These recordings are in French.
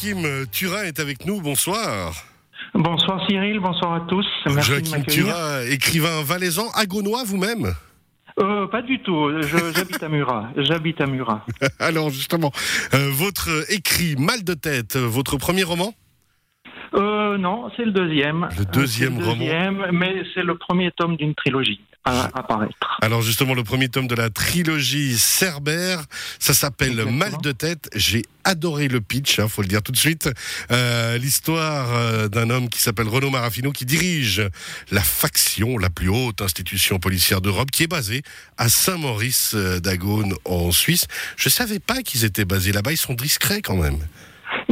Joachim Turin est avec nous. Bonsoir. Bonsoir Cyril, bonsoir à tous. Merci Joachim Turin, écrivain valaisan, agonois vous-même euh, pas du tout. J'habite à Murat. J'habite à Murat. Alors justement, euh, votre écrit Mal de tête, votre premier roman euh, Non, c'est le deuxième. Le deuxième, le deuxième roman. Mais c'est le premier tome d'une trilogie à apparaître. Alors justement, le premier tome de la trilogie Cerbère, ça s'appelle Mal de tête. J'ai adoré le pitch, il hein, faut le dire tout de suite. Euh, L'histoire euh, d'un homme qui s'appelle Renaud Marafino, qui dirige la faction, la plus haute institution policière d'Europe, qui est basée à Saint-Maurice euh, d'Agone en Suisse. Je savais pas qu'ils étaient basés là-bas. Ils sont discrets quand même.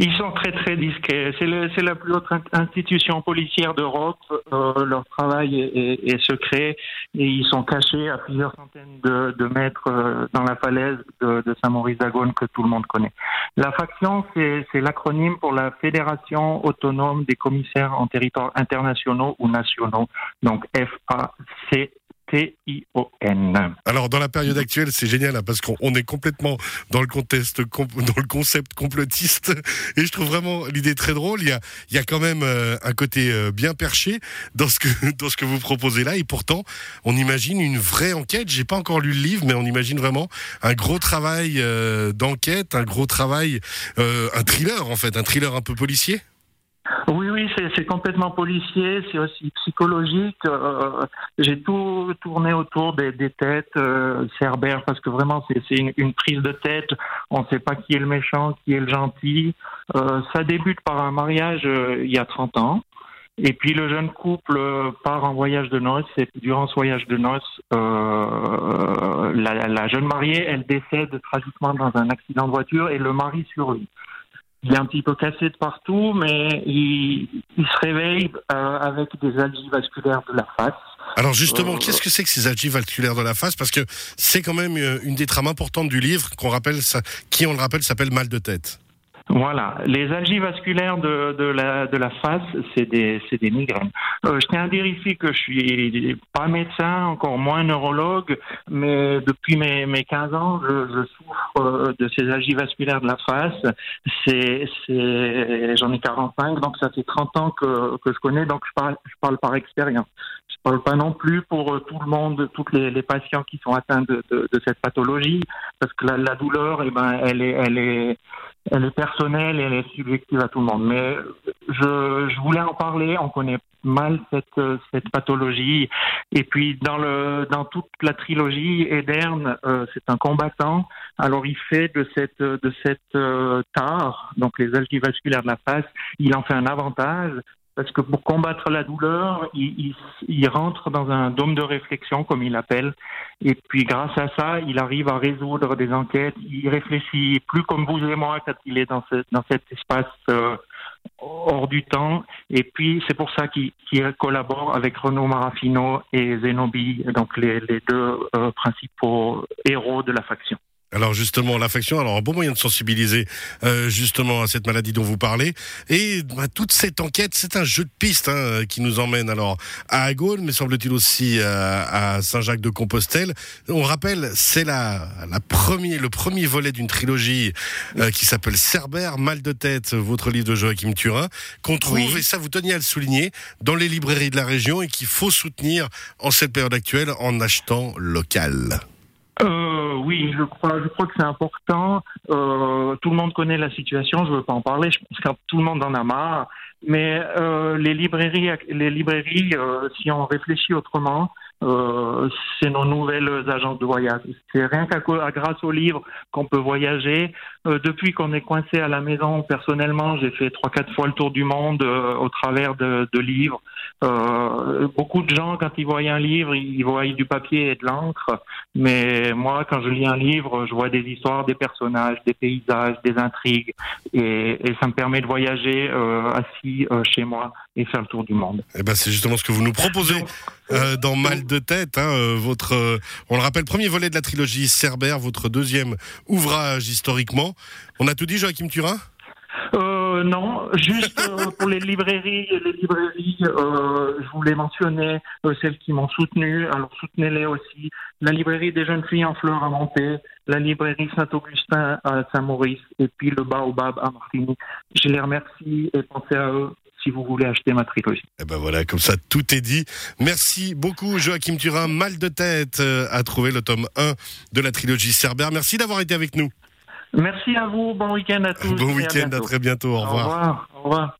Ils sont très très discrets. C'est la plus haute institution policière d'Europe. Euh, leur travail est, est, secret et ils sont cachés à plusieurs centaines de, de mètres euh, dans la falaise de, de Saint-Maurice d'Agone que tout le monde connaît. La faction, c'est l'acronyme pour la Fédération autonome des commissaires en territoire internationaux ou nationaux. Donc FAC T-I-O-N. Alors, dans la période actuelle, c'est génial hein, parce qu'on est complètement dans le contexte, dans le concept complotiste. Et je trouve vraiment l'idée très drôle. Il y a, y a quand même euh, un côté euh, bien perché dans ce, que, dans ce que vous proposez là. Et pourtant, on imagine une vraie enquête. J'ai pas encore lu le livre, mais on imagine vraiment un gros travail euh, d'enquête, un gros travail, un thriller en fait, un thriller un peu policier. C'est complètement policier, c'est aussi psychologique. Euh, j'ai tout tourné autour des, têtes euh, Cerbère parce que vraiment c'est une, une, prise de tête. On ne sait pas qui est le méchant, qui est le gentil. Euh, ça débute par un mariage euh, il y a 30 ans. Et puis le jeune couple part en voyage de noces et durant ce voyage de noces, la, la jeune mariée, elle décède tragiquement dans un accident de voiture et le mari survit il est un petit peu cassé de partout, mais il, il se réveille euh, avec des algies vasculaires de la face. Alors justement, euh, qu'est-ce que c'est que ces algies vasculaires de la face? Parce que c'est quand même euh, une des trames importantes du livre qu'on rappelle, ça, qui on le rappelle s'appelle mal de tête. Voilà, les algies vasculaires de, de, la, de la face, c'est des, des migraines. Euh, je tiens à dire ici que je suis pas médecin, encore moins neurologue, mais depuis mes, mes 15 ans, je, je souffre euh, de ces algies vasculaires de la face. C'est, j'en ai 45, donc ça fait 30 ans que, que je connais, donc je parle, je parle par expérience. Pas non plus pour euh, tout le monde, tous les, les, patients qui sont atteints de, de, de cette pathologie, parce que la, la douleur, eh ben, elle est, elle est elle est personnelle elle est subjective à tout le monde. Mais je, je voulais en parler. On connaît mal cette, cette pathologie. Et puis dans le dans toute la trilogie, Edern, euh, c'est un combattant. Alors il fait de cette de cette euh, tare, donc les algies vasculaires de la face, il en fait un avantage parce que pour combattre la douleur, il, rentre dans un dôme de réflexion, comme il l'appelle, et puis grâce à ça, il arrive à résoudre des enquêtes, il réfléchit plus comme vous et moi quand il est dans, ce, dans cet espace euh, hors du temps, et puis c'est pour ça qu'il collabore avec Renaud Marafino et Zenobi, donc les, les deux euh, principaux héros de la faction. Alors justement, l'affection, alors un bon moyen de sensibiliser euh, justement à cette maladie dont vous parlez. Et bah, toute cette enquête, c'est un jeu de piste hein, qui nous emmène alors à Agone, mais semble-t-il aussi à Saint-Jacques-de-Compostelle. On rappelle, c'est la, la premier, le premier volet d'une trilogie euh, qui s'appelle Cerbère, Mal de tête, votre livre de Joachim Turin, qu'on trouve, et ça vous teniez à le souligner, dans les librairies de la région et qu'il faut soutenir en cette période actuelle en achetant local. Euh, oui, je crois, je crois que c'est important. Euh, tout le monde connaît la situation, je ne veux pas en parler, je pense que tout le monde en a marre. Mais euh, les librairies, les librairies, euh, si on réfléchit autrement, euh, c'est nos nouvelles agences de voyage. C'est rien qu'à grâce aux livres qu'on peut voyager. Euh, depuis qu'on est coincé à la maison, personnellement, j'ai fait trois quatre fois le tour du monde euh, au travers de, de livres. Euh, beaucoup de gens, quand ils voient un livre, ils voient du papier et de l'encre. Mais moi, quand je lis un livre, je vois des histoires, des personnages, des paysages, des intrigues, et, et ça me permet de voyager assis chez moi et faire le tour du monde. Eh ben, c'est justement ce que vous nous proposez euh, dans Mal de tête. Hein, euh, votre, euh, on le rappelle, premier volet de la trilogie Cerbère, votre deuxième ouvrage historiquement. On a tout dit, Joachim Turin euh, non, juste euh, pour les librairies, les librairies, euh, je voulais mentionner celles qui m'ont soutenu. Alors soutenez-les aussi. La librairie des jeunes filles en fleurs à Monté, la librairie Saint-Augustin à Saint-Maurice, et puis le Baobab à Martigny. Je les remercie et pensez à eux si vous voulez acheter ma trilogie. Et ben voilà, comme ça tout est dit. Merci beaucoup Joachim Turin. Mal de tête euh, à trouver le tome 1 de la trilogie Cerbère. Merci d'avoir été avec nous. Merci à vous. Bon week-end à tous. Bon à week-end, à bientôt. très bientôt. Au revoir. Au revoir. Au revoir.